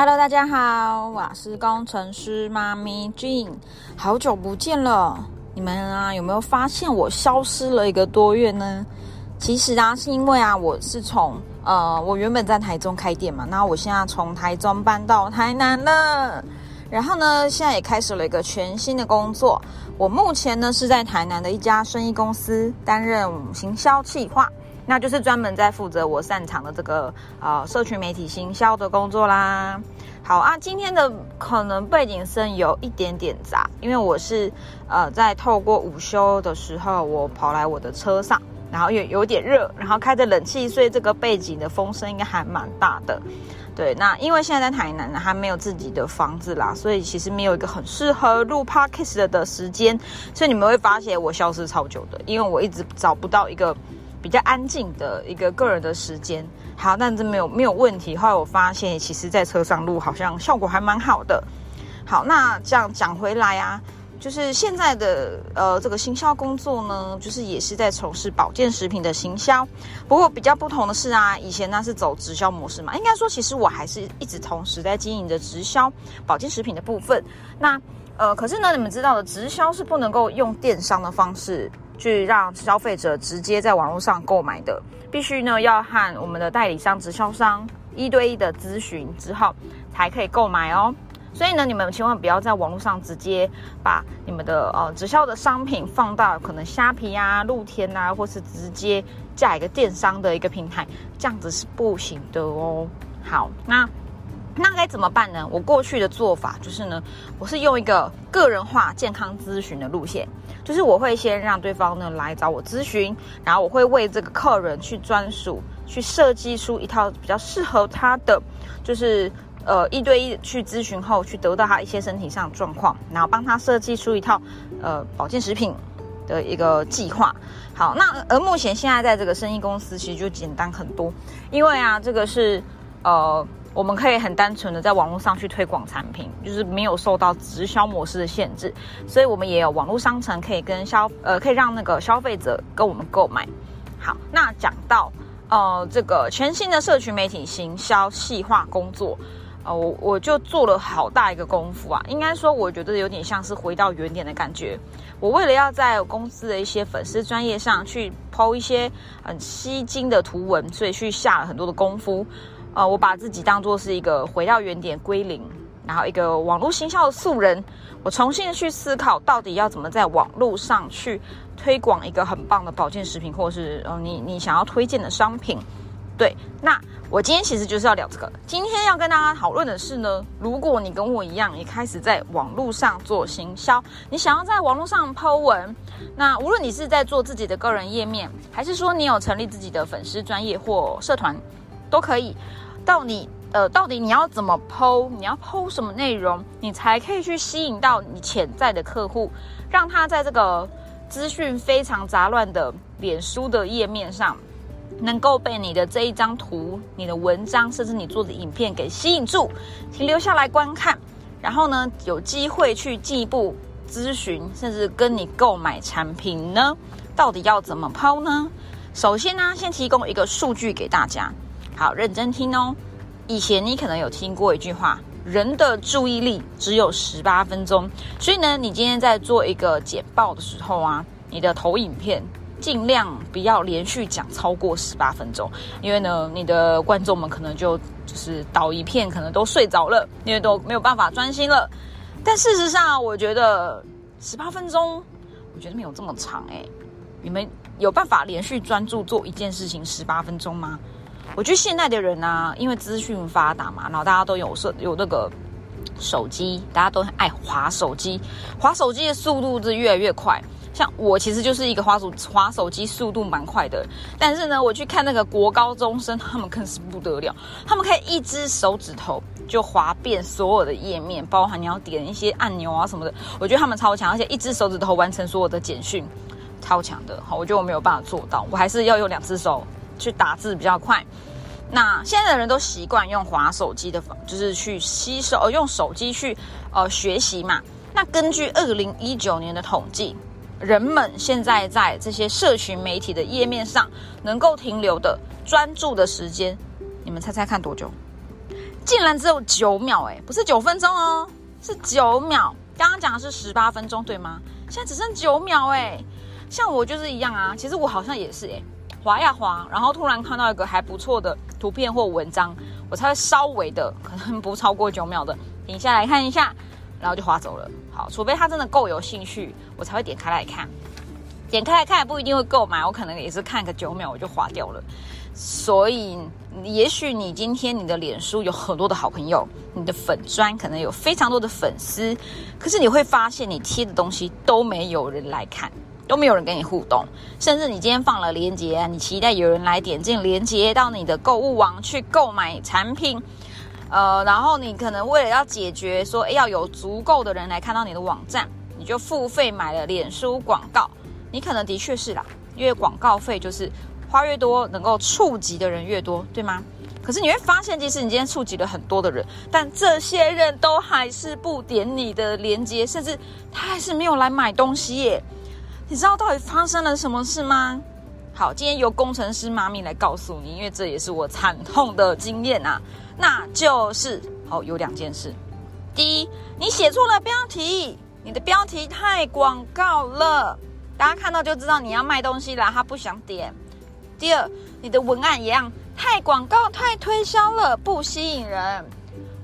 Hello，大家好，我是工程师妈咪 Jean，好久不见了，你们啊有没有发现我消失了一个多月呢？其实啊，是因为啊，我是从呃，我原本在台中开店嘛，然后我现在从台中搬到台南了，然后呢，现在也开始了一个全新的工作。我目前呢是在台南的一家生意公司担任行销企划。那就是专门在负责我擅长的这个呃社群媒体行销的工作啦。好啊，今天的可能背景声有一点点杂，因为我是呃在透过午休的时候，我跑来我的车上，然后有有点热，然后开着冷气，所以这个背景的风声应该还蛮大的。对，那因为现在在台南呢，还没有自己的房子啦，所以其实没有一个很适合录 podcast 的时间，所以你们会发现我消失超久的，因为我一直找不到一个。比较安静的一个个人的时间，好，但这没有没有问题。后来我发现，其实在车上录好像效果还蛮好的。好，那这样讲回来啊，就是现在的呃这个行销工作呢，就是也是在从事保健食品的行销。不过比较不同的是啊，以前呢是走直销模式嘛，应该说其实我还是一直同时在经营着直销保健食品的部分。那呃，可是呢，你们知道的，直销是不能够用电商的方式。去让消费者直接在网络上购买的，必须呢要和我们的代理商、直销商一对一的咨询之后，才可以购买哦。所以呢，你们千万不要在网络上直接把你们的呃直销的商品放到可能虾皮啊、露天啊，或是直接架一个电商的一个平台，这样子是不行的哦。好，那。那该怎么办呢？我过去的做法就是呢，我是用一个个人化健康咨询的路线，就是我会先让对方呢来找我咨询，然后我会为这个客人去专属去设计出一套比较适合他的，就是呃一对一去咨询后去得到他一些身体上的状况，然后帮他设计出一套呃保健食品的一个计划。好，那而目前现在在这个生意公司其实就简单很多，因为啊这个是呃。我们可以很单纯的在网络上去推广产品，就是没有受到直销模式的限制，所以我们也有网络商城可以跟消呃可以让那个消费者跟我们购买。好，那讲到呃这个全新的社群媒体行销细化工作，呃我我就做了好大一个功夫啊，应该说我觉得有点像是回到原点的感觉。我为了要在公司的一些粉丝专业上去抛一些很吸睛的图文，所以去下了很多的功夫。呃，我把自己当做是一个回到原点归零，然后一个网络行销的素人，我重新去思考到底要怎么在网络上去推广一个很棒的保健食品，或者是呃你你想要推荐的商品。对，那我今天其实就是要聊这个。今天要跟大家讨论的是呢，如果你跟我一样，也开始在网络上做行销，你想要在网络上抛文，那无论你是在做自己的个人页面，还是说你有成立自己的粉丝专业或社团，都可以。到你呃，到底你要怎么剖？你要剖什么内容，你才可以去吸引到你潜在的客户，让他在这个资讯非常杂乱的脸书的页面上，能够被你的这一张图、你的文章，甚至你做的影片给吸引住，停留下来观看，然后呢，有机会去进一步咨询，甚至跟你购买产品呢？到底要怎么抛呢？首先呢，先提供一个数据给大家。好，认真听哦。以前你可能有听过一句话：人的注意力只有十八分钟。所以呢，你今天在做一个简报的时候啊，你的投影片尽量不要连续讲超过十八分钟，因为呢，你的观众们可能就就是倒一片，可能都睡着了，因为都没有办法专心了。但事实上，我觉得十八分钟，我觉得没有这么长哎。你们有办法连续专注做一件事情十八分钟吗？我觉得现在的人呢，因为资讯发达嘛，然后大家都有手有那个手机，大家都很爱滑手机，滑手机的速度是越来越快。像我其实就是一个滑手滑手机速度蛮快的，但是呢，我去看那个国高中生，他们更是不得了，他们可以一只手指头就滑遍所有的页面，包含你要点一些按钮啊什么的，我觉得他们超强，而且一只手指头完成所有的简讯，超强的。好，我觉得我没有办法做到，我还是要用两只手。去打字比较快。那现在的人都习惯用滑手机的，就是去吸收，呃，用手机去呃学习嘛。那根据二零一九年的统计，人们现在在这些社群媒体的页面上能够停留的专注的时间，你们猜猜看多久？竟然只有九秒，哎，不是九分钟哦，是九秒。刚刚讲的是十八分钟，对吗？现在只剩九秒，哎，像我就是一样啊。其实我好像也是，哎，滑呀滑，然后突然看到一个还不错的图片或文章，我才会稍微的，可能不超过九秒的，停下来看一下，然后就滑走了。好，除非他真的够有兴趣，我才会点开来看。点开来看也不一定会购买，我可能也是看个九秒我就划掉了。所以，也许你今天你的脸书有很多的好朋友，你的粉砖可能有非常多的粉丝，可是你会发现你贴的东西都没有人来看，都没有人跟你互动，甚至你今天放了链接，你期待有人来点进链接到你的购物网去购买产品，呃，然后你可能为了要解决说要有足够的人来看到你的网站，你就付费买了脸书广告。你可能的确是啦，因为广告费就是花越多，能够触及的人越多，对吗？可是你会发现，即使你今天触及了很多的人，但这些人都还是不点你的链接，甚至他还是没有来买东西耶。你知道到底发生了什么事吗？好，今天由工程师妈咪来告诉你，因为这也是我惨痛的经验啊。那就是好有两件事，第一，你写错了标题，你的标题太广告了。大家看到就知道你要卖东西了，他不想点。第二，你的文案一样太广告、太推销了，不吸引人。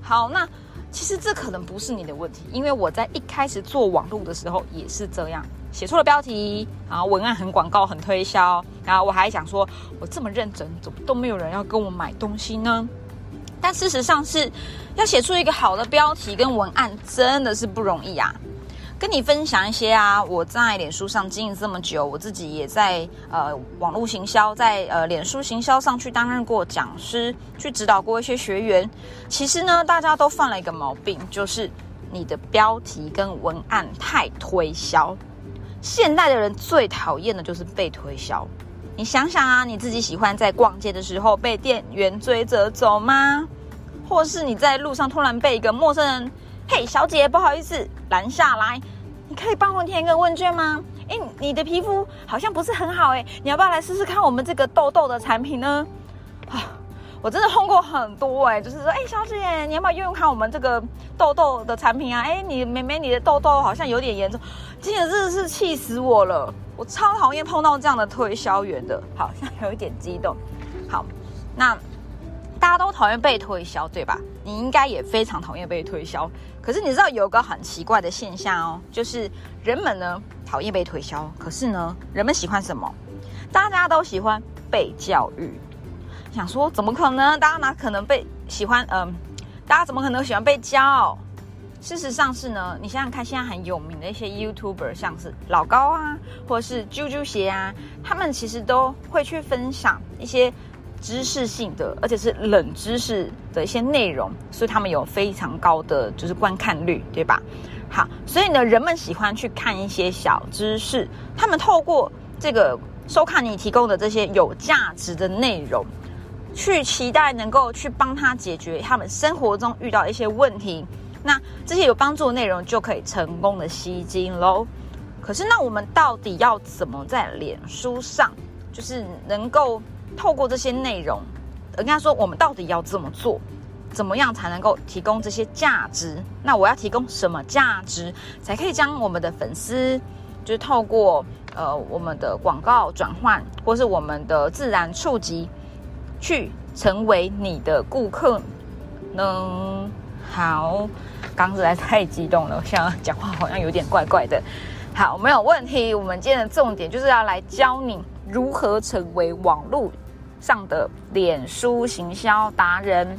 好，那其实这可能不是你的问题，因为我在一开始做网络的时候也是这样，写错了标题，然后文案很广告、很推销，然后我还想说，我这么认真，怎么都没有人要跟我买东西呢？但事实上是要写出一个好的标题跟文案，真的是不容易啊。跟你分享一些啊，我在脸书上经营这么久，我自己也在呃网络行销，在呃脸书行销上去担任过讲师，去指导过一些学员。其实呢，大家都犯了一个毛病，就是你的标题跟文案太推销。现代的人最讨厌的就是被推销。你想想啊，你自己喜欢在逛街的时候被店员追着走吗？或是你在路上突然被一个陌生人，嘿，小姐，不好意思，拦下来。你可以帮我填一个问卷吗？哎，你的皮肤好像不是很好哎，你要不要来试试看我们这个痘痘的产品呢？啊，我真的碰过很多哎，就是说，哎，小姐，你要不要用用看我们这个痘痘的产品啊？哎，你妹妹，你的痘痘好像有点严重，今天真的是气死我了，我超讨厌碰到这样的推销员的，好像有一点激动。好，那。大家都讨厌被推销，对吧？你应该也非常讨厌被推销。可是你知道有个很奇怪的现象哦，就是人们呢讨厌被推销，可是呢人们喜欢什么？大家都喜欢被教育。想说怎么可能？大家哪可能被喜欢？嗯，大家怎么可能喜欢被教？事实上是呢，你想想看，现在很有名的一些 YouTuber，像是老高啊，或者是啾啾鞋啊，他们其实都会去分享一些。知识性的，而且是冷知识的一些内容，所以他们有非常高的就是观看率，对吧？好，所以呢，人们喜欢去看一些小知识，他们透过这个收看你提供的这些有价值的内容，去期待能够去帮他解决他们生活中遇到一些问题，那这些有帮助的内容就可以成功的吸金喽。可是，那我们到底要怎么在脸书上，就是能够？透过这些内容，人家说我们到底要怎么做，怎么样才能够提供这些价值？那我要提供什么价值，才可以将我们的粉丝，就是透过呃我们的广告转换，或是我们的自然触及，去成为你的顾客呢？好，刚实在太激动了，现在讲话好像有点怪怪的。好，没有问题。我们今天的重点就是要来教你如何成为网络。上的脸书行销达人，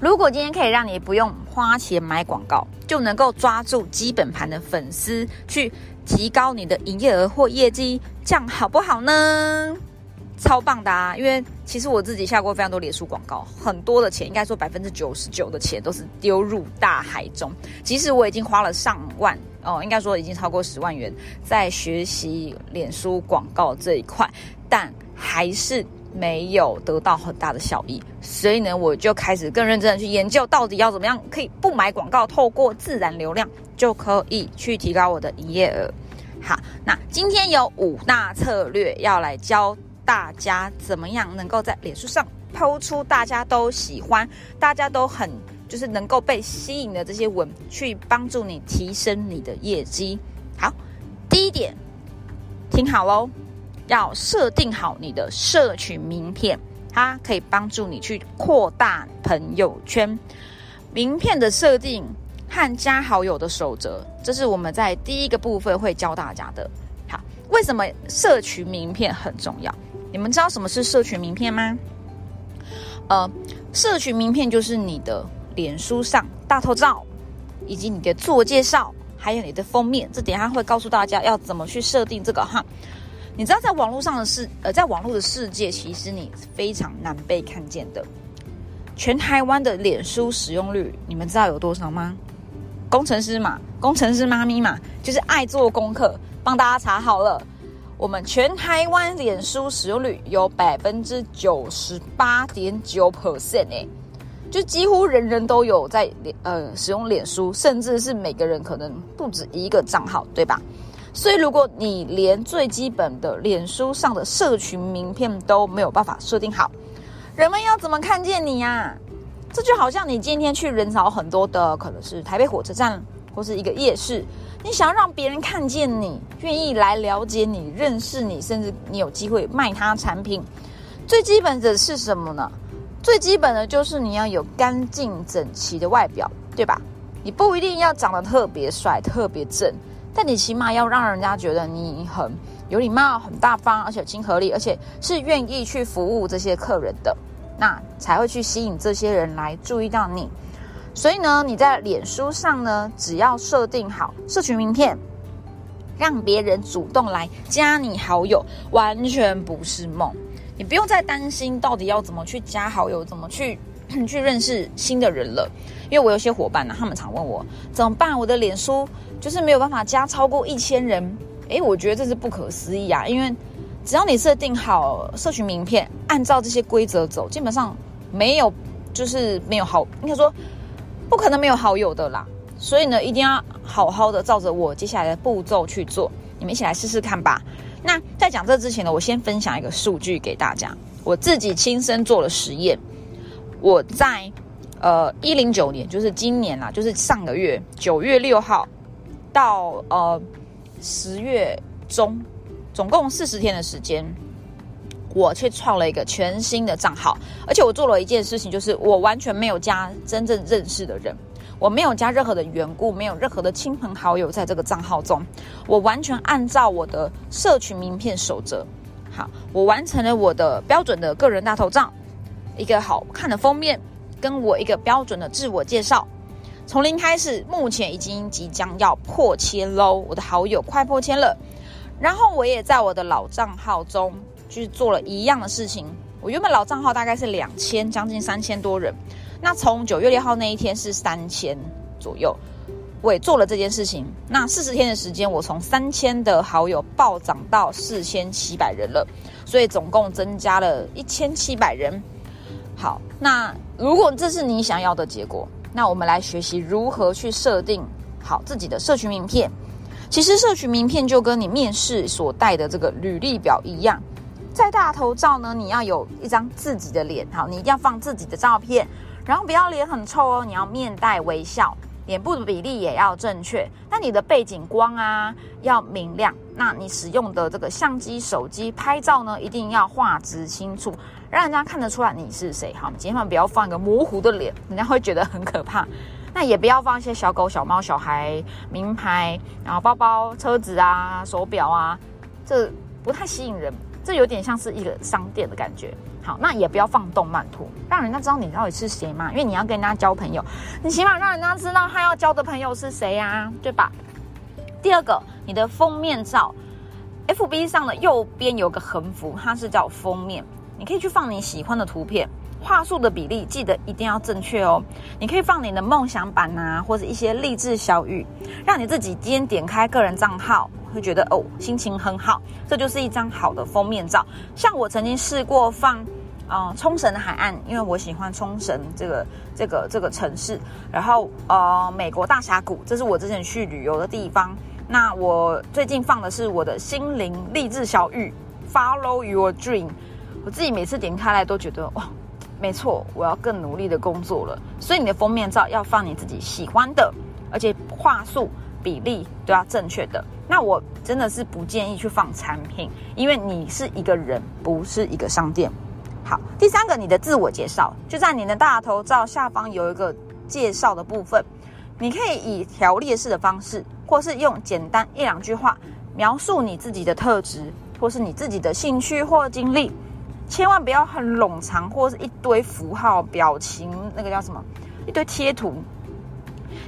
如果今天可以让你不用花钱买广告，就能够抓住基本盘的粉丝，去提高你的营业额或业绩，这样好不好呢？超棒的啊！因为其实我自己下过非常多脸书广告，很多的钱，应该说百分之九十九的钱都是丢入大海中。即使我已经花了上万哦，应该说已经超过十万元在学习脸书广告这一块，但还是。没有得到很大的效益，所以呢，我就开始更认真的去研究，到底要怎么样可以不买广告，透过自然流量就可以去提高我的营业额。好，那今天有五大策略要来教大家，怎么样能够在脸书上抛出大家都喜欢、大家都很就是能够被吸引的这些文，去帮助你提升你的业绩。好，第一点，听好喽，要设定好你的社群名片，它可以帮助你去扩大朋友圈。名片的设定和加好友的守则，这是我们在第一个部分会教大家的。好，为什么社群名片很重要？你们知道什么是社群名片吗？呃，社群名片就是你的脸书上大头照，以及你的自我介绍，还有你的封面。这点他会告诉大家要怎么去设定这个哈。你知道，在网络上的世呃，在网络的世界，其实你非常难被看见的。全台湾的脸书使用率，你们知道有多少吗？工程师嘛，工程师妈咪嘛，就是爱做功课，帮大家查好了。我们全台湾脸书使用率有百分之九十八点九 percent 哎，就几乎人人都有在脸呃使用脸书，甚至是每个人可能不止一个账号，对吧？所以如果你连最基本的脸书上的社群名片都没有办法设定好，人们要怎么看见你呀？这就好像你今天去人潮很多的，可能是台北火车站或是一个夜市，你想要让别人看见你，愿意来了解你、认识你，甚至你有机会卖他产品，最基本的是什么呢？最基本的就是你要有干净整齐的外表，对吧？你不一定要长得特别帅、特别正，但你起码要让人家觉得你很有礼貌、很大方，而且亲和力，而且是愿意去服务这些客人的。那才会去吸引这些人来注意到你，所以呢，你在脸书上呢，只要设定好社群名片，让别人主动来加你好友，完全不是梦。你不用再担心到底要怎么去加好友，怎么去 去认识新的人了。因为我有些伙伴呢，他们常问我怎么办，我的脸书就是没有办法加超过一千人。诶，我觉得这是不可思议啊，因为。只要你设定好社群名片，按照这些规则走，基本上没有就是没有好，应该说不可能没有好友的啦。所以呢，一定要好好的照着我接下来的步骤去做。你们一起来试试看吧。那在讲这之前呢，我先分享一个数据给大家，我自己亲身做了实验。我在呃一零九年，就是今年啦，就是上个月九月六号到呃十月中。总共四十天的时间，我却创了一个全新的账号，而且我做了一件事情，就是我完全没有加真正认识的人，我没有加任何的缘故，没有任何的亲朋好友在这个账号中，我完全按照我的社群名片守则。好，我完成了我的标准的个人大头照，一个好看的封面，跟我一个标准的自我介绍，从零开始，目前已经即将要破千喽，我的好友快破千了。然后我也在我的老账号中去做了一样的事情。我原本老账号大概是两千，将近三千多人。那从九月六号那一天是三千左右，我也做了这件事情。那四十天的时间，我从三千的好友暴涨到四千七百人了，所以总共增加了一千七百人。好，那如果这是你想要的结果，那我们来学习如何去设定好自己的社群名片。其实社群名片就跟你面试所带的这个履历表一样，在大头照呢，你要有一张自己的脸，好，你一定要放自己的照片，然后不要脸很臭哦，你要面带微笑，脸部的比例也要正确，那你的背景光啊要明亮，那你使用的这个相机、手机拍照呢，一定要画质清楚，让人家看得出来你是谁，好，千万不要放一个模糊的脸，人家会觉得很可怕。那也不要放一些小狗、小猫、小孩名牌，然后包包、车子啊、手表啊，这不太吸引人。这有点像是一个商店的感觉。好，那也不要放动漫图，让人家知道你到底是谁嘛。因为你要跟人家交朋友，你起码让人家知道他要交的朋友是谁呀，对吧？第二个，你的封面照，FB 上的右边有个横幅，它是叫封面，你可以去放你喜欢的图片。话术的比例记得一定要正确哦。你可以放你的梦想版呐，或者一些励志小语，让你自己今天点开个人账号，会觉得哦心情很好。这就是一张好的封面照。像我曾经试过放，呃冲绳的海岸，因为我喜欢冲绳这个这个这个城市。然后呃美国大峡谷，这是我之前去旅游的地方。那我最近放的是我的心灵励志小语，Follow Your Dream。我自己每次点开来都觉得哇。没错，我要更努力的工作了。所以你的封面照要放你自己喜欢的，而且话术比例都要正确的。那我真的是不建议去放产品，因为你是一个人，不是一个商店。好，第三个，你的自我介绍就在你的大头照下方有一个介绍的部分，你可以以条列式的方式，或是用简单一两句话描述你自己的特质，或是你自己的兴趣或经历。千万不要很冗长，或是一堆符号、表情，那个叫什么？一堆贴图，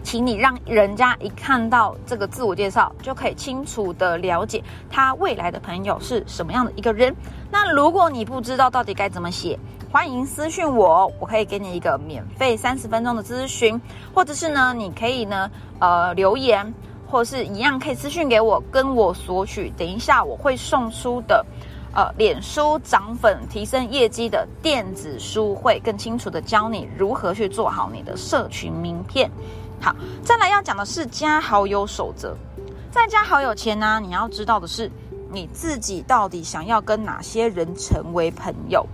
请你让人家一看到这个自我介绍，就可以清楚的了解他未来的朋友是什么样的一个人。那如果你不知道到底该怎么写，欢迎私讯我，我可以给你一个免费三十分钟的咨询，或者是呢，你可以呢，呃，留言，或是一样可以私讯给我，跟我索取。等一下我会送出的。呃，脸书涨粉提升业绩的电子书会更清楚的教你如何去做好你的社群名片。好，再来要讲的是加好友守则。在加好友前呢，你要知道的是你自己到底想要跟哪些人成为朋友，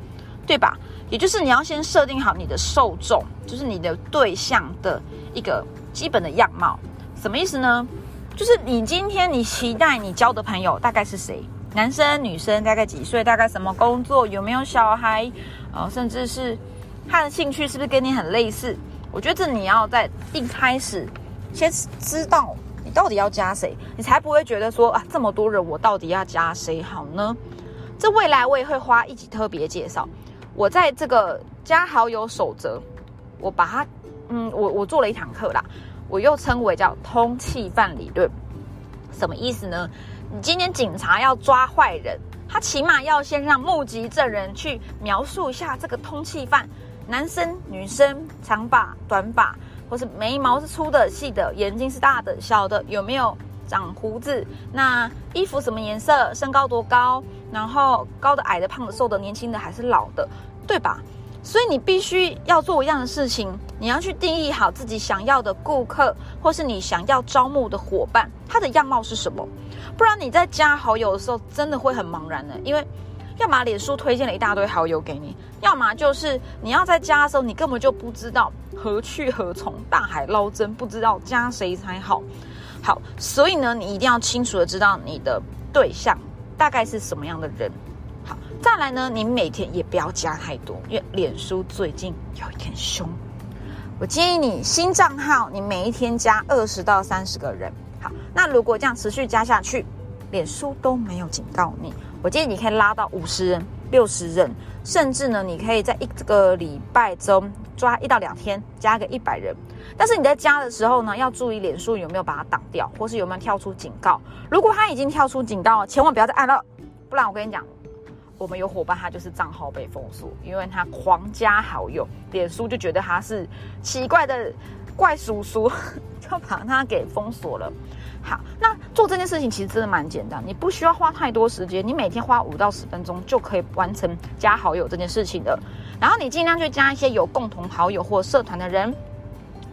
对吧？也就是你要先设定好你的受众，就是你的对象的一个基本的样貌。什么意思呢？就是你今天你期待你交的朋友大概是谁？男生女生大概几岁？大概什么工作？有没有小孩？呃，甚至是他的兴趣是不是跟你很类似？我觉得这你要在一开始先知道你到底要加谁，你才不会觉得说啊这么多人我到底要加谁好呢？这未来我也会花一集特别介绍。我在这个加好友守则，我把它嗯，我我做了一堂课啦，我又称为叫通气犯理论，什么意思呢？你今天警察要抓坏人，他起码要先让目击证人去描述一下这个通气犯，男生、女生、长发、短发，或是眉毛是粗的、细的，眼睛是大的、小的，有没有长胡子？那衣服什么颜色？身高多高？然后高的、矮的、胖的、瘦的、年轻的还是老的，对吧？所以你必须要做一样的事情，你要去定义好自己想要的顾客，或是你想要招募的伙伴，他的样貌是什么？不然你在加好友的时候，真的会很茫然的，因为要么脸书推荐了一大堆好友给你，要么就是你要在加的时候，你根本就不知道何去何从，大海捞针，不知道加谁才好。好，所以呢，你一定要清楚的知道你的对象大概是什么样的人。好，再来呢，你每天也不要加太多，因为脸书最近有一点凶。我建议你新账号，你每一天加二十到三十个人。好，那如果这样持续加下去，脸书都没有警告你，我建议你可以拉到五十人、六十人，甚至呢，你可以在一个礼拜中抓一到两天加个一百人。但是你在加的时候呢，要注意脸书有没有把它挡掉，或是有没有跳出警告。如果它已经跳出警告，千万不要再按了，不然我跟你讲。我们有伙伴，他就是账号被封锁，因为他狂加好友，脸书就觉得他是奇怪的怪叔叔，就把他给封锁了。好，那做这件事情其实真的蛮简单，你不需要花太多时间，你每天花五到十分钟就可以完成加好友这件事情的。然后你尽量去加一些有共同好友或社团的人。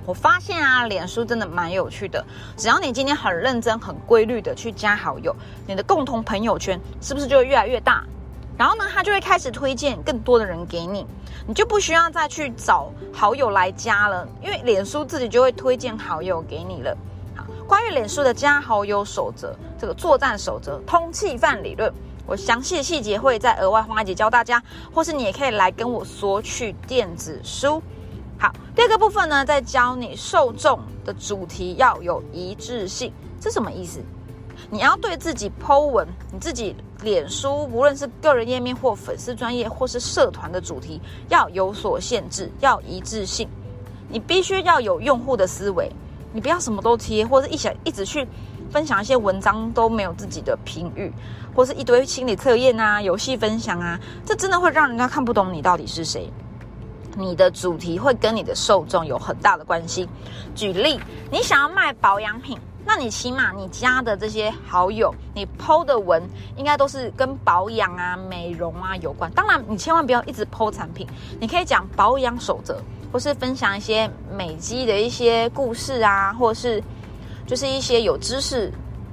我发现啊，脸书真的蛮有趣的，只要你今天很认真、很规律的去加好友，你的共同朋友圈是不是就会越来越大？然后呢，他就会开始推荐更多的人给你，你就不需要再去找好友来加了，因为脸书自己就会推荐好友给你了。关于脸书的加好友守则，这个作战守则、通气范理论，我详细的细节会在额外花一节教大家，或是你也可以来跟我索取电子书。好，第二个部分呢，在教你受众的主题要有一致性，这什么意思？你要对自己 Po 文，你自己脸书，无论是个人页面或粉丝专业或是社团的主题，要有所限制，要一致性。你必须要有用户的思维，你不要什么都贴，或者一想一直去分享一些文章都没有自己的评语，或是一堆心理测验啊、游戏分享啊，这真的会让人家看不懂你到底是谁。你的主题会跟你的受众有很大的关系。举例，你想要卖保养品。那你起码你加的这些好友，你 PO 的文应该都是跟保养啊、美容啊有关。当然，你千万不要一直 PO 产品，你可以讲保养守则，或是分享一些美肌的一些故事啊，或是就是一些有知识、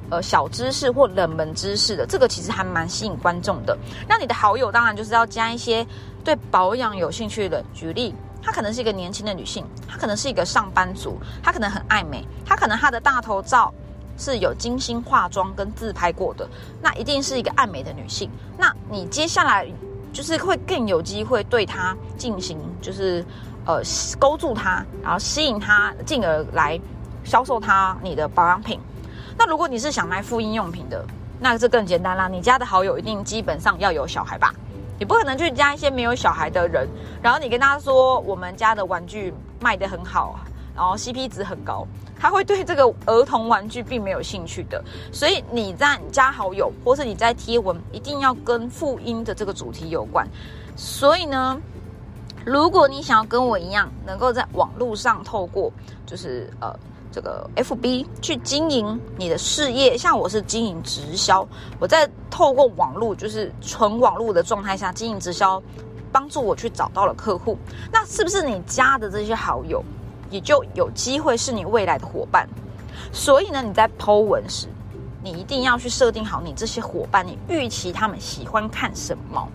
呃小知识或冷门知识的，这个其实还蛮吸引观众的。那你的好友当然就是要加一些对保养有兴趣的，举例，她可能是一个年轻的女性，她可能是一个上班族，她可能很爱美，她可能她的大头照是有精心化妆跟自拍过的，那一定是一个爱美的女性。那你接下来就是会更有机会对她进行，就是呃勾住他，然后吸引他，进而来销售他你的保养品。那如果你是想卖妇婴用品的，那这更简单啦，你加的好友一定基本上要有小孩吧？你不可能去加一些没有小孩的人，然后你跟他说我们家的玩具卖得很好，然后 CP 值很高，他会对这个儿童玩具并没有兴趣的。所以你在加好友，或是你在贴文，一定要跟妇婴的这个主题有关。所以呢，如果你想要跟我一样，能够在网络上透过，就是呃。这个 F B 去经营你的事业，像我是经营直销，我在透过网络，就是纯网络的状态下经营直销，帮助我去找到了客户。那是不是你加的这些好友，也就有机会是你未来的伙伴？所以呢，你在 Po 文时，你一定要去设定好你这些伙伴，你预期他们喜欢看什么。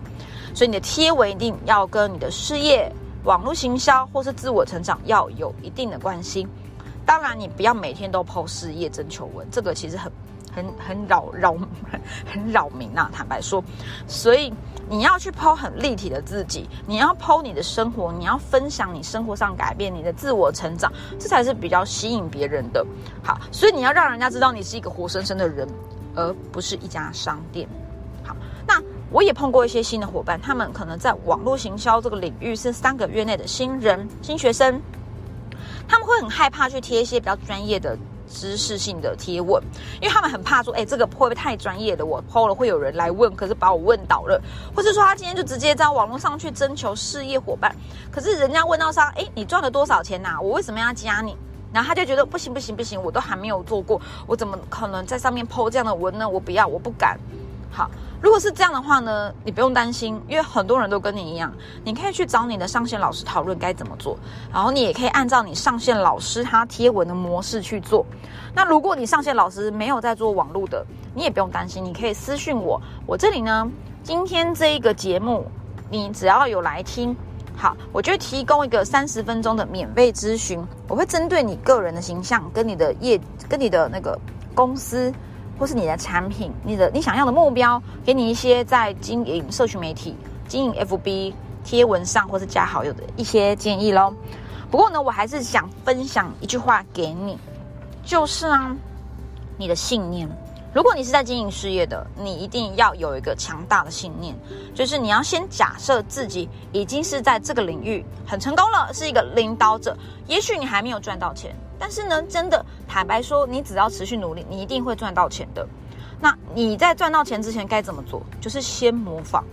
所以你的贴文一定要跟你的事业、网络行销或是自我成长要有一定的关系。当然，你不要每天都抛事业征求文，这个其实很、很、很扰扰、很扰民呐。坦白说，所以你要去抛很立体的自己，你要抛你的生活，你要分享你生活上改变、你的自我成长，这才是比较吸引别人的。好，所以你要让人家知道你是一个活生生的人，而不是一家商店。好，那我也碰过一些新的伙伴，他们可能在网络行销这个领域是三个月内的新人、新学生。他们会很害怕去贴一些比较专业的知识性的贴文，因为他们很怕说，哎，这个会不会太专业了？我 PO 了会有人来问，可是把我问倒了，或是说他今天就直接在网络上去征求事业伙伴，可是人家问到上，哎，你赚了多少钱呐？我为什么要加你？然后他就觉得不行不行不行，我都还没有做过，我怎么可能在上面 PO 这样的文呢？我不要，我不敢。好。如果是这样的话呢，你不用担心，因为很多人都跟你一样，你可以去找你的上线老师讨论该怎么做，然后你也可以按照你上线老师他贴文的模式去做。那如果你上线老师没有在做网络的，你也不用担心，你可以私讯我，我这里呢，今天这一个节目，你只要有来听，好，我就提供一个三十分钟的免费咨询，我会针对你个人的形象跟你的业跟你的那个公司。或是你的产品，你的你想要的目标，给你一些在经营社群媒体、经营 FB 贴文上，或是加好友的一些建议喽。不过呢，我还是想分享一句话给你，就是啊，你的信念。如果你是在经营事业的，你一定要有一个强大的信念，就是你要先假设自己已经是在这个领域很成功了，是一个领导者。也许你还没有赚到钱。但是呢，真的坦白说，你只要持续努力，你一定会赚到钱的。那你在赚到钱之前该怎么做？就是先模仿，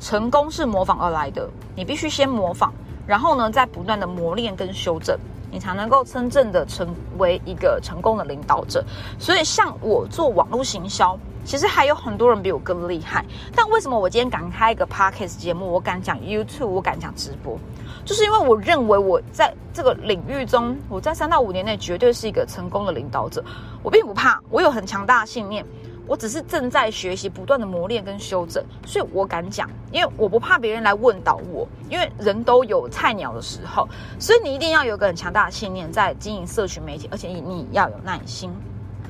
成功是模仿而来的。你必须先模仿，然后呢，再不断的磨练跟修正，你才能够真正的成为一个成功的领导者。所以，像我做网络行销，其实还有很多人比我更厉害。但为什么我今天敢开一个 podcast 节目？我敢讲 YouTube，我敢讲直播？就是因为我认为我在这个领域中，我在三到五年内绝对是一个成功的领导者。我并不怕，我有很强大的信念。我只是正在学习，不断的磨练跟修正，所以我敢讲，因为我不怕别人来问倒我。因为人都有菜鸟的时候，所以你一定要有个很强大的信念，在经营社群媒体，而且你要有耐心。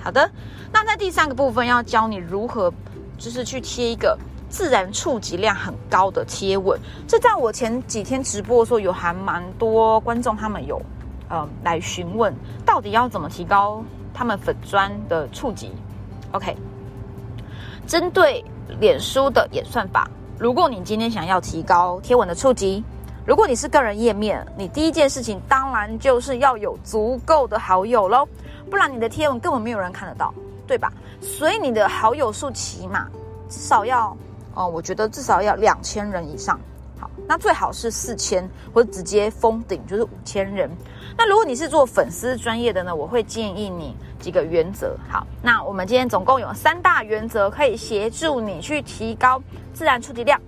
好的，那在第三个部分要教你如何，就是去贴一个。自然触及量很高的贴文，这在我前几天直播的时候，有还蛮多观众他们有，呃，来询问到底要怎么提高他们粉砖的触及。OK，针对脸书的演算法，如果你今天想要提高贴文的触及，如果你是个人页面，你第一件事情当然就是要有足够的好友喽，不然你的贴文根本没有人看得到，对吧？所以你的好友数起码至少要。哦，我觉得至少要两千人以上，好，那最好是四千或者直接封顶，就是五千人。那如果你是做粉丝专业的呢，我会建议你几个原则。好，那我们今天总共有三大原则可以协助你去提高自然触及量。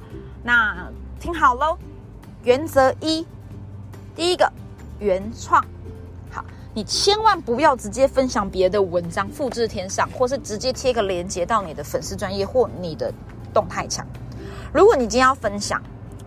那听好喽，原则一，第一个原创，好，你千万不要直接分享别的文章，复制贴上，或是直接贴个链接到你的粉丝专业或你的。动态强。如果你今天要分享，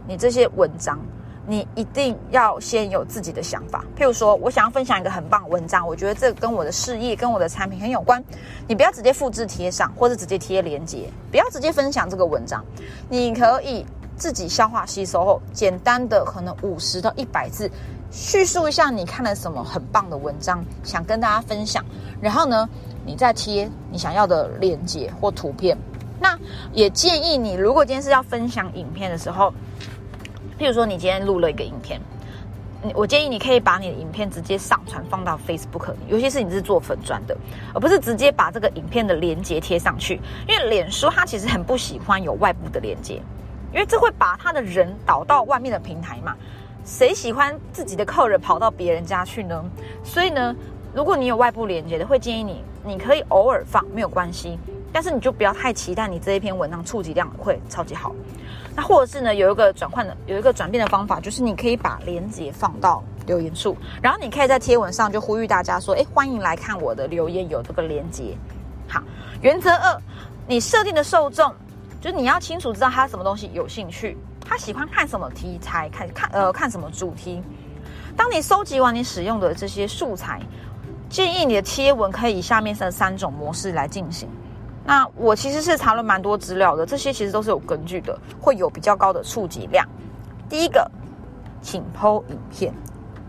你这些文章，你一定要先有自己的想法。譬如说，我想要分享一个很棒的文章，我觉得这跟我的事业、跟我的产品很有关。你不要直接复制贴上，或者直接贴链接，不要直接分享这个文章。你可以自己消化吸收后，简单的可能五十到一百字，叙述一下你看了什么很棒的文章，想跟大家分享。然后呢，你再贴你想要的链接或图片。那也建议你，如果今天是要分享影片的时候，譬如说你今天录了一个影片，我建议你可以把你的影片直接上传放到 Facebook，尤其是你是做粉砖的，而不是直接把这个影片的连接贴上去，因为脸书它其实很不喜欢有外部的连接，因为这会把他的人导到外面的平台嘛，谁喜欢自己的客人跑到别人家去呢？所以呢，如果你有外部连接的，会建议你，你可以偶尔放，没有关系。但是你就不要太期待你这一篇文章触及量会超级好，那或者是呢有一个转换的有一个转变的方法，就是你可以把链接放到留言处，然后你可以在贴文上就呼吁大家说，哎，欢迎来看我的留言，有这个链接。好，原则二，你设定的受众，就是你要清楚知道他什么东西有兴趣，他喜欢看什么题材，看看呃看什么主题。当你收集完你使用的这些素材，建议你的贴文可以下面的三种模式来进行。那我其实是查了蛮多资料的，这些其实都是有根据的，会有比较高的触及量。第一个，请剖影片，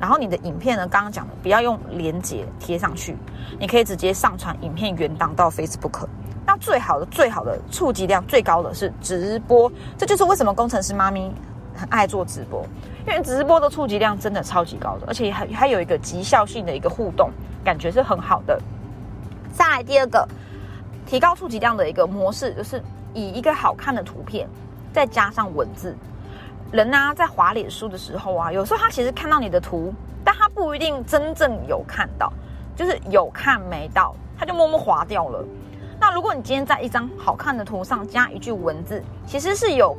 然后你的影片呢，刚刚讲的不要用连接贴上去，你可以直接上传影片原档到 Facebook。那最好的、最好的触及量最高的是直播，这就是为什么工程师妈咪很爱做直播，因为直播的触及量真的超级高的，而且还还有一个极效性的一个互动，感觉是很好的。再来第二个。提高触及量的一个模式，就是以一个好看的图片，再加上文字。人呢，在滑脸书的时候啊，有时候他其实看到你的图，但他不一定真正有看到，就是有看没到，他就默默划掉了。那如果你今天在一张好看的图上加一句文字，其实是有。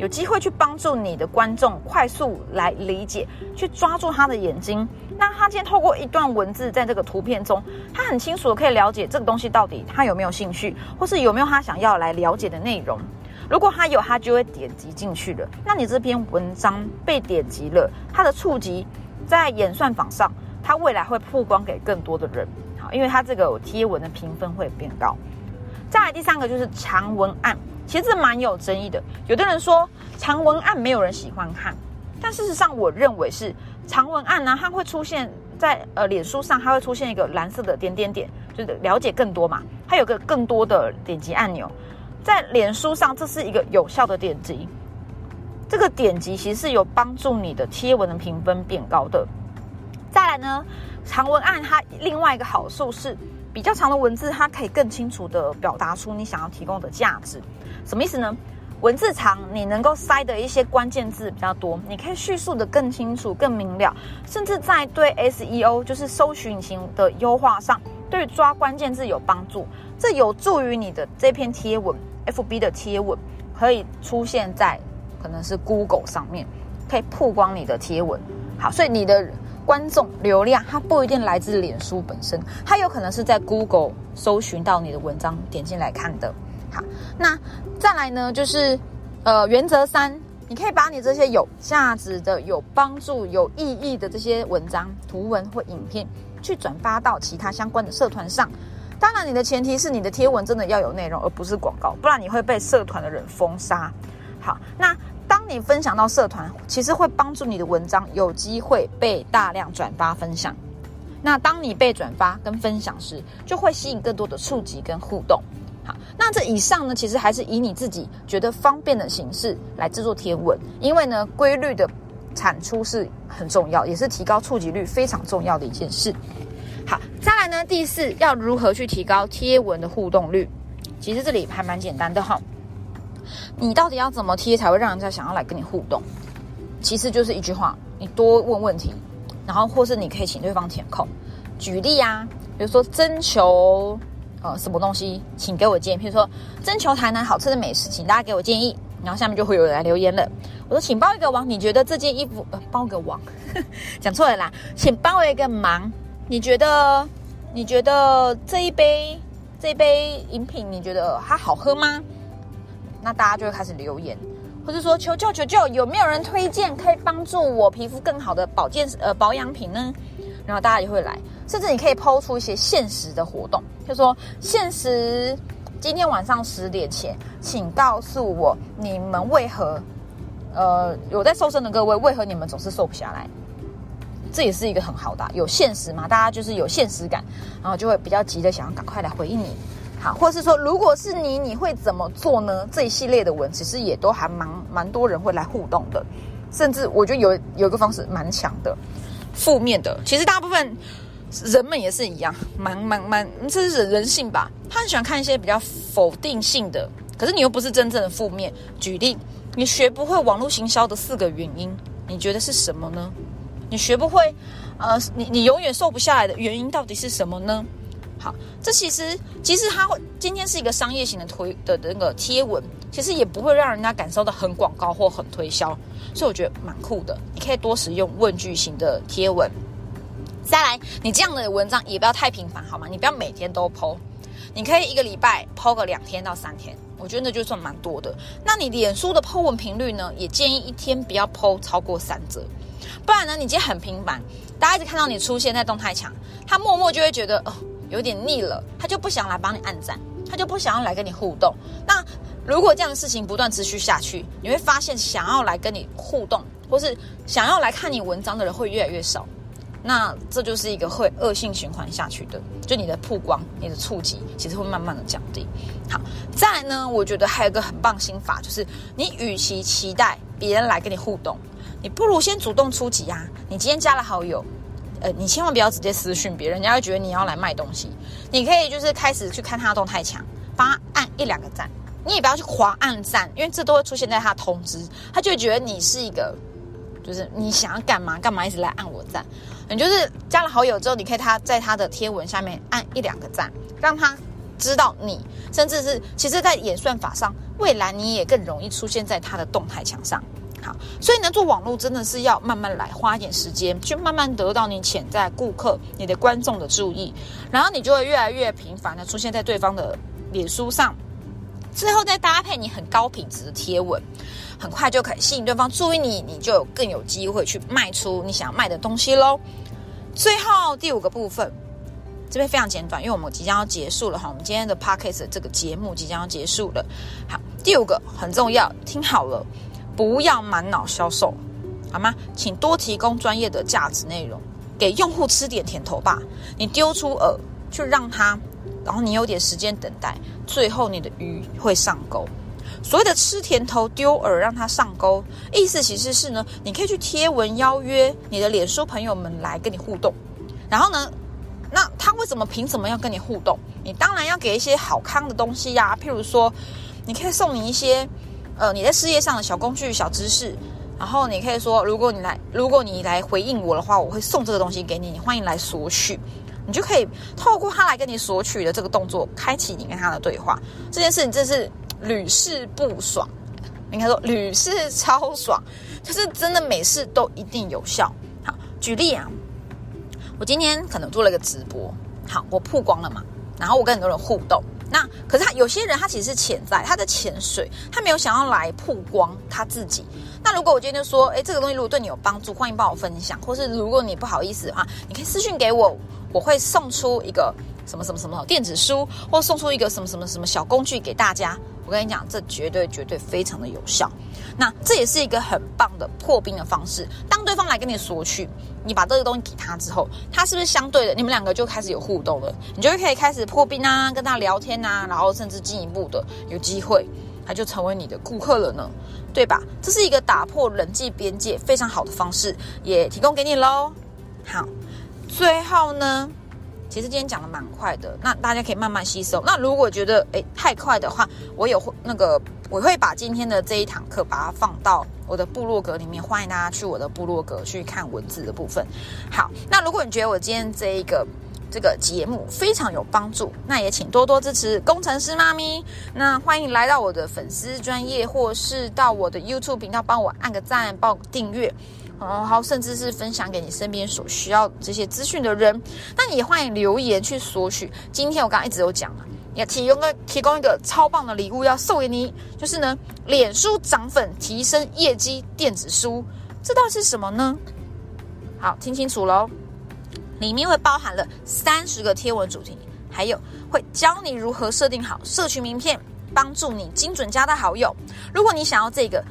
有机会去帮助你的观众快速来理解，去抓住他的眼睛。那他今天透过一段文字，在这个图片中，他很清楚的可以了解这个东西到底他有没有兴趣，或是有没有他想要来了解的内容。如果他有，他就会点击进去了。那你这篇文章被点击了，它的触及在演算法上，它未来会曝光给更多的人。好，因为它这个贴文的评分会变高。再来第三个就是长文案。其实蛮有争议的。有的人说长文案没有人喜欢看，但事实上我认为是长文案呢，它会出现在呃脸书上，它会出现一个蓝色的点点点，就是了解更多嘛。它有个更多的点击按钮，在脸书上这是一个有效的点击。这个点击其实是有帮助你的贴文的评分变高的。再来呢，长文案它另外一个好处是比较长的文字，它可以更清楚的表达出你想要提供的价值。什么意思呢？文字长，你能够塞的一些关键字比较多，你可以叙述的更清楚、更明了，甚至在对 SEO 就是搜寻引擎的优化上，对抓关键字有帮助。这有助于你的这篇贴文，FB 的贴文可以出现在可能是 Google 上面，可以曝光你的贴文。好，所以你的观众流量它不一定来自脸书本身，它有可能是在 Google 搜寻到你的文章，点进来看的。好，那再来呢，就是呃，原则三，你可以把你这些有价值的、有帮助、有意义的这些文章、图文或影片，去转发到其他相关的社团上。当然，你的前提是你的贴文真的要有内容，而不是广告，不然你会被社团的人封杀。好，那当你分享到社团，其实会帮助你的文章有机会被大量转发分享。那当你被转发跟分享时，就会吸引更多的触及跟互动。那这以上呢，其实还是以你自己觉得方便的形式来制作贴文，因为呢，规律的产出是很重要，也是提高触及率非常重要的一件事。好，再来呢，第四要如何去提高贴文的互动率？其实这里还蛮简单的哈。你到底要怎么贴才会让人家想要来跟你互动？其实就是一句话，你多问问题，然后或是你可以请对方填空。举例啊，比如说征求。呃，什么东西，请给我建议。譬如说，征求台南好吃的美食，请大家给我建议。然后下面就会有人来留言了。我说，请帮一个忙，你觉得这件衣服，呃，帮个忙，讲错了啦，请帮我一个忙。你觉得，你觉得这一杯，这一杯饮品，你觉得它好喝吗？那大家就会开始留言。或者说求救求救，有没有人推荐可以帮助我皮肤更好的保健呃保养品呢？然后大家也会来，甚至你可以抛出一些限时的活动，就说限时今天晚上十点前，请告诉我你们为何呃有在瘦身的各位，为何你们总是瘦不下来？这也是一个很好的，有现实嘛？大家就是有现实感，然后就会比较急的想要赶快来回应你。好，或是说，如果是你，你会怎么做呢？这一系列的文其实也都还蛮蛮多人会来互动的，甚至我觉得有有一个方式蛮强的，负面的。其实大部分人们也是一样，蛮蛮蛮，这是人性吧？他很喜欢看一些比较否定性的，可是你又不是真正的负面。举例，你学不会网络行销的四个原因，你觉得是什么呢？你学不会，呃，你你永远瘦不下来的原因到底是什么呢？好，这其实其实它今天是一个商业型的推的那个贴文，其实也不会让人家感受到很广告或很推销，所以我觉得蛮酷的。你可以多使用问句型的贴文。再来，你这样的文章也不要太频繁，好吗？你不要每天都剖，你可以一个礼拜剖个两天到三天，我觉得那就算蛮多的。那你脸书的剖文频率呢？也建议一天不要剖超过三则。不然呢？你今天很频繁，大家一直看到你出现在动态墙，他默默就会觉得哦有点腻了，他就不想来帮你按赞，他就不想要来跟你互动。那如果这样的事情不断持续下去，你会发现想要来跟你互动，或是想要来看你文章的人会越来越少。那这就是一个会恶性循环下去的，就你的曝光、你的触及，其实会慢慢的降低。好，再来呢，我觉得还有一个很棒心法，就是你与其期待别人来跟你互动。你不如先主动出击啊！你今天加了好友，呃，你千万不要直接私讯别人，人家会觉得你要来卖东西。你可以就是开始去看他的动态墙，帮他按一两个赞。你也不要去狂按赞，因为这都会出现在他通知，他就觉得你是一个，就是你想要干嘛干嘛，一直来按我赞。你就是加了好友之后，你可以他在他的贴文下面按一两个赞，让他知道你，甚至是其实，在演算法上，未来你也更容易出现在他的动态墙上。好，所以呢，做网络真的是要慢慢来，花一点时间，去慢慢得到你潜在顾客、你的观众的注意，然后你就会越来越频繁的出现在对方的脸书上，最后再搭配你很高品质的贴文，很快就可以吸引对方注意你，你就有更有机会去卖出你想要卖的东西喽。最后第五个部分，这边非常简短，因为我们即将要结束了哈，我们今天的 podcast 这个节目即将要结束了。好，第五个很重要，听好了。不要满脑销售，好吗？请多提供专业的价值内容，给用户吃点甜头吧。你丢出饵，去让他，然后你有点时间等待，最后你的鱼会上钩。所谓的吃甜头、丢饵让他上钩，意思其实是呢，你可以去贴文邀约你的脸书朋友们来跟你互动。然后呢，那他为什么凭什么要跟你互动？你当然要给一些好康的东西呀，譬如说，你可以送你一些。呃，你在事业上的小工具、小知识，然后你可以说，如果你来，如果你来回应我的话，我会送这个东西给你，你欢迎来索取，你就可以透过他来跟你索取的这个动作，开启你跟他的对话。这件事情真是屡试不爽，应该说屡试超爽，就是真的每次都一定有效。好，举例啊，我今天可能做了一个直播，好，我曝光了嘛，然后我跟很多人互动。那可是他有些人他其实是潜在他在潜水，他没有想要来曝光他自己。那如果我今天就说，哎，这个东西如果对你有帮助，欢迎帮我分享，或是如果你不好意思的话，你可以私信给我，我会送出一个什么什么什么电子书，或送出一个什么什么什么小工具给大家。我跟你讲，这绝对绝对非常的有效。那这也是一个很棒的破冰的方式。当对方来跟你索取，你把这个东西给他之后，他是不是相对的，你们两个就开始有互动了？你就可以开始破冰啊，跟他聊天啊，然后甚至进一步的有机会，他就成为你的顾客了呢，对吧？这是一个打破人际边界非常好的方式，也提供给你喽。好，最后呢？其实今天讲的蛮快的，那大家可以慢慢吸收。那如果觉得诶太快的话，我也会那个我会把今天的这一堂课把它放到我的部落格里面，欢迎大家去我的部落格去看文字的部分。好，那如果你觉得我今天这一个这个节目非常有帮助，那也请多多支持工程师妈咪。那欢迎来到我的粉丝专业，或是到我的 YouTube 频道帮我按个赞，报个订阅。然后甚至是分享给你身边所需要这些资讯的人，那也欢迎留言去索取。今天我刚刚一直有讲了，也提供个提供一个超棒的礼物要送给你，就是呢，脸书涨粉提升业绩电子书，这到底是什么呢？好，听清楚喽，里面会包含了三十个贴文主题，还有会教你如何设定好社群名片，帮助你精准加到好友。如果你想要这个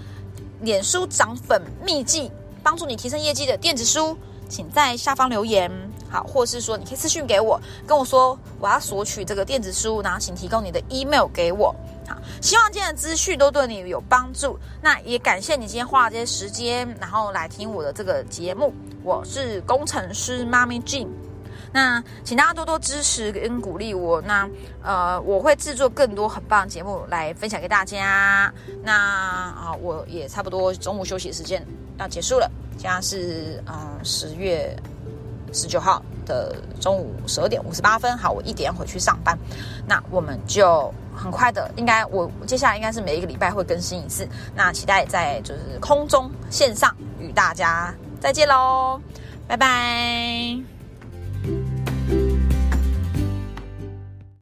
脸书涨粉秘籍，帮助你提升业绩的电子书，请在下方留言。好，或是说你可以私信给我，跟我说我要索取这个电子书，然后请提供你的 email 给我。好，希望今天的资讯都对你有帮助。那也感谢你今天花了这些时间，然后来听我的这个节目。我是工程师妈咪 Jean。那请大家多多支持跟鼓励我。那呃，我会制作更多很棒节目来分享给大家。那啊，我也差不多中午休息时间要结束了，现在是嗯十月。十九号的中午十二点五十八分，好，我一点回去上班。那我们就很快的，应该我接下来应该是每一个礼拜会更新一次。那期待在就是空中线上与大家再见喽，拜拜。